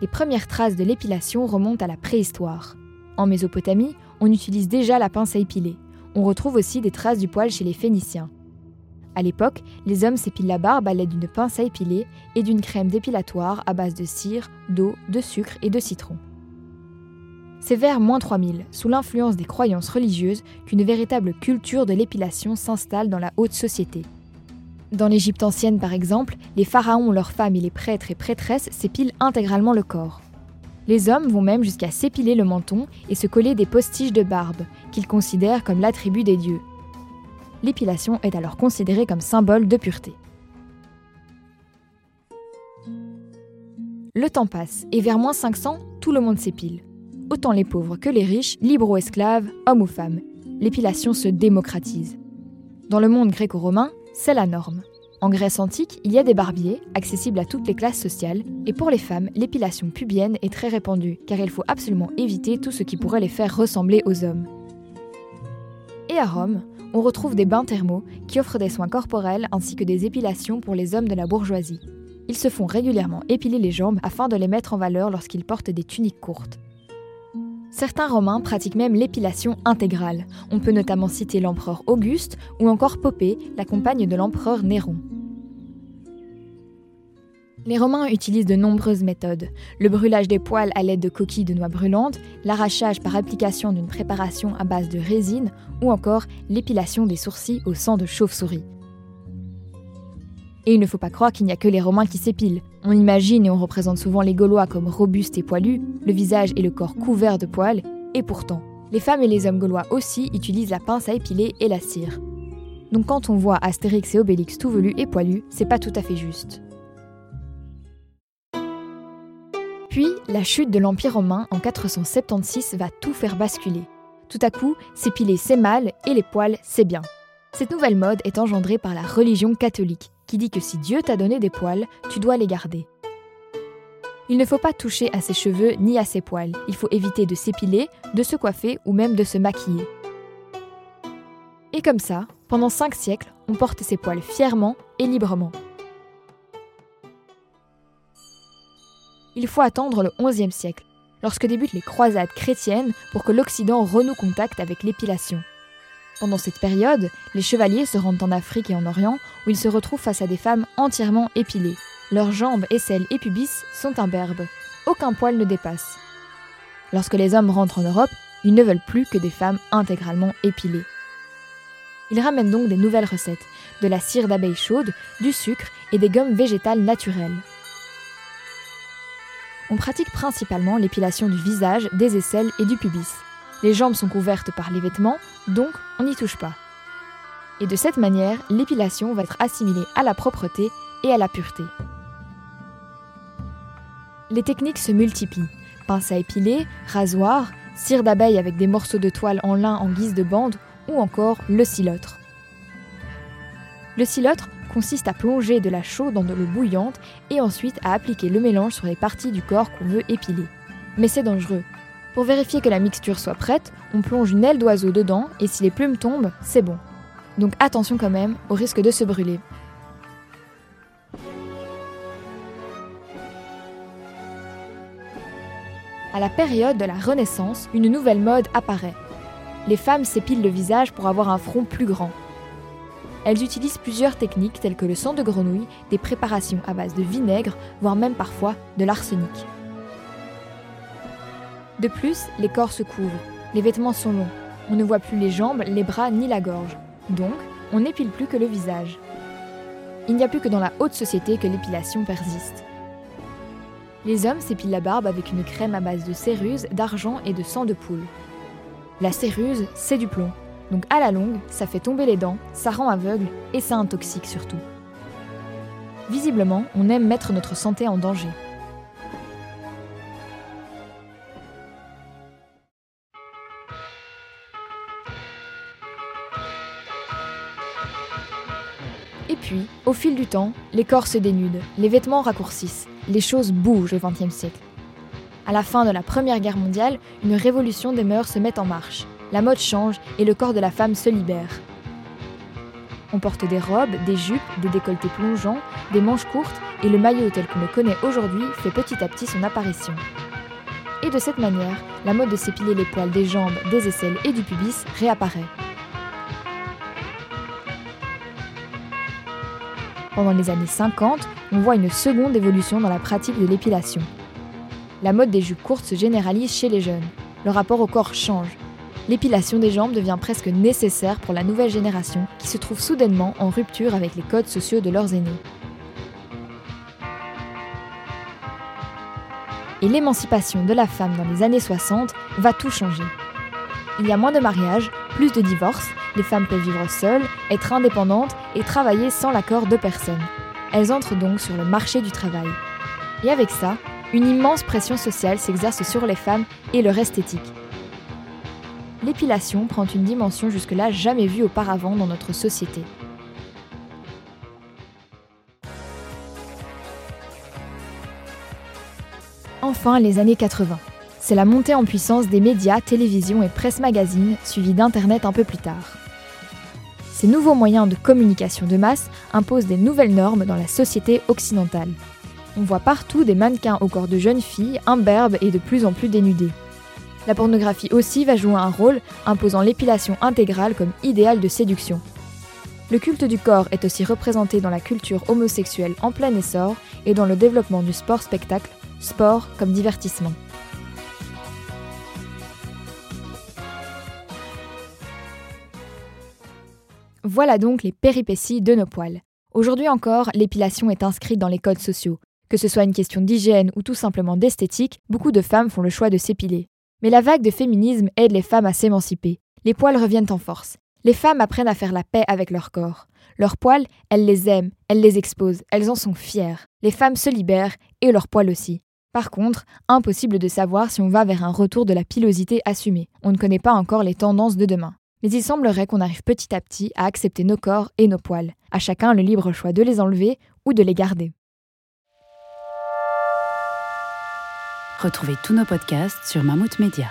Les premières traces de l'épilation remontent à la préhistoire. En Mésopotamie, on utilise déjà la pince à épiler. On retrouve aussi des traces du poil chez les Phéniciens. À l'époque, les hommes s'épilent la barbe à l'aide d'une pince à épiler et d'une crème dépilatoire à base de cire, d'eau, de sucre et de citron. C'est vers moins 3000, sous l'influence des croyances religieuses, qu'une véritable culture de l'épilation s'installe dans la haute société. Dans l'Égypte ancienne, par exemple, les pharaons, leurs femmes et les prêtres et prêtresses s'épilent intégralement le corps. Les hommes vont même jusqu'à s'épiler le menton et se coller des postiches de barbe, qu'ils considèrent comme l'attribut des dieux. L'épilation est alors considérée comme symbole de pureté. Le temps passe, et vers moins 500, tout le monde s'épile. Autant les pauvres que les riches, libres ou esclaves, hommes ou femmes. L'épilation se démocratise. Dans le monde gréco-romain, c'est la norme. En Grèce antique, il y a des barbiers, accessibles à toutes les classes sociales, et pour les femmes, l'épilation pubienne est très répandue, car il faut absolument éviter tout ce qui pourrait les faire ressembler aux hommes. Et à Rome, on retrouve des bains thermaux qui offrent des soins corporels ainsi que des épilations pour les hommes de la bourgeoisie. Ils se font régulièrement épiler les jambes afin de les mettre en valeur lorsqu'ils portent des tuniques courtes. Certains Romains pratiquent même l'épilation intégrale. On peut notamment citer l'empereur Auguste ou encore Popée, la compagne de l'empereur Néron. Les Romains utilisent de nombreuses méthodes. Le brûlage des poils à l'aide de coquilles de noix brûlantes, l'arrachage par application d'une préparation à base de résine ou encore l'épilation des sourcils au sang de chauve-souris. Et il ne faut pas croire qu'il n'y a que les Romains qui s'épilent. On imagine et on représente souvent les Gaulois comme robustes et poilus, le visage et le corps couverts de poils, et pourtant, les femmes et les hommes gaulois aussi utilisent la pince à épiler et la cire. Donc quand on voit Astérix et Obélix tout velus et poilus, c'est pas tout à fait juste. Puis, la chute de l'Empire romain en 476 va tout faire basculer. Tout à coup, s'épiler c'est mal et les poils c'est bien. Cette nouvelle mode est engendrée par la religion catholique, qui dit que si Dieu t'a donné des poils, tu dois les garder. Il ne faut pas toucher à ses cheveux ni à ses poils. Il faut éviter de s'épiler, de se coiffer ou même de se maquiller. Et comme ça, pendant cinq siècles, on porte ses poils fièrement et librement. Il faut attendre le XIe siècle, lorsque débutent les croisades chrétiennes pour que l'Occident renoue contact avec l'épilation. Pendant cette période, les chevaliers se rendent en Afrique et en Orient où ils se retrouvent face à des femmes entièrement épilées. Leurs jambes, aisselles et pubis sont imberbes. Aucun poil ne dépasse. Lorsque les hommes rentrent en Europe, ils ne veulent plus que des femmes intégralement épilées. Ils ramènent donc des nouvelles recettes, de la cire d'abeille chaude, du sucre et des gommes végétales naturelles. On pratique principalement l'épilation du visage, des aisselles et du pubis. Les jambes sont couvertes par les vêtements, donc on n'y touche pas. Et de cette manière, l'épilation va être assimilée à la propreté et à la pureté. Les techniques se multiplient. Pince à épiler, rasoir, cire d'abeille avec des morceaux de toile en lin en guise de bande ou encore le silotre. Le silotre consiste à plonger de la chaux dans de l'eau bouillante et ensuite à appliquer le mélange sur les parties du corps qu'on veut épiler. Mais c'est dangereux. Pour vérifier que la mixture soit prête, on plonge une aile d'oiseau dedans et si les plumes tombent, c'est bon. Donc attention quand même au risque de se brûler. À la période de la Renaissance, une nouvelle mode apparaît. Les femmes s'épilent le visage pour avoir un front plus grand. Elles utilisent plusieurs techniques telles que le sang de grenouille, des préparations à base de vinaigre, voire même parfois de l'arsenic. De plus, les corps se couvrent, les vêtements sont longs, on ne voit plus les jambes, les bras ni la gorge. Donc, on n'épile plus que le visage. Il n'y a plus que dans la haute société que l'épilation persiste. Les hommes s'épilent la barbe avec une crème à base de céruse, d'argent et de sang de poule. La céruse, c'est du plomb, donc à la longue, ça fait tomber les dents, ça rend aveugle et ça intoxique surtout. Visiblement, on aime mettre notre santé en danger. Puis, au fil du temps, les corps se dénudent, les vêtements raccourcissent, les choses bougent au XXe siècle. À la fin de la Première Guerre mondiale, une révolution des mœurs se met en marche. La mode change et le corps de la femme se libère. On porte des robes, des jupes, des décolletés plongeants, des manches courtes et le maillot tel qu'on le connaît aujourd'hui fait petit à petit son apparition. Et de cette manière, la mode de s'épiler les poils des jambes, des aisselles et du pubis réapparaît. Pendant les années 50, on voit une seconde évolution dans la pratique de l'épilation. La mode des jupes courtes se généralise chez les jeunes. Le rapport au corps change. L'épilation des jambes devient presque nécessaire pour la nouvelle génération qui se trouve soudainement en rupture avec les codes sociaux de leurs aînés. Et l'émancipation de la femme dans les années 60 va tout changer. Il y a moins de mariages, plus de divorces, les femmes peuvent vivre seules, être indépendantes et travailler sans l'accord de personne. Elles entrent donc sur le marché du travail. Et avec ça, une immense pression sociale s'exerce sur les femmes et leur esthétique. L'épilation prend une dimension jusque-là jamais vue auparavant dans notre société. Enfin, les années 80. C'est la montée en puissance des médias, télévision et presse magazine, suivie d'Internet un peu plus tard. Ces nouveaux moyens de communication de masse imposent des nouvelles normes dans la société occidentale. On voit partout des mannequins au corps de jeunes filles, imberbes et de plus en plus dénudées. La pornographie aussi va jouer un rôle, imposant l'épilation intégrale comme idéal de séduction. Le culte du corps est aussi représenté dans la culture homosexuelle en plein essor et dans le développement du sport-spectacle, sport comme divertissement. Voilà donc les péripéties de nos poils. Aujourd'hui encore, l'épilation est inscrite dans les codes sociaux. Que ce soit une question d'hygiène ou tout simplement d'esthétique, beaucoup de femmes font le choix de s'épiler. Mais la vague de féminisme aide les femmes à s'émanciper. Les poils reviennent en force. Les femmes apprennent à faire la paix avec leur corps. Leurs poils, elles les aiment, elles les exposent, elles en sont fières. Les femmes se libèrent, et leurs poils aussi. Par contre, impossible de savoir si on va vers un retour de la pilosité assumée. On ne connaît pas encore les tendances de demain mais il semblerait qu'on arrive petit à petit à accepter nos corps et nos poils, à chacun le libre choix de les enlever ou de les garder. Retrouvez tous nos podcasts sur Mammouth Media.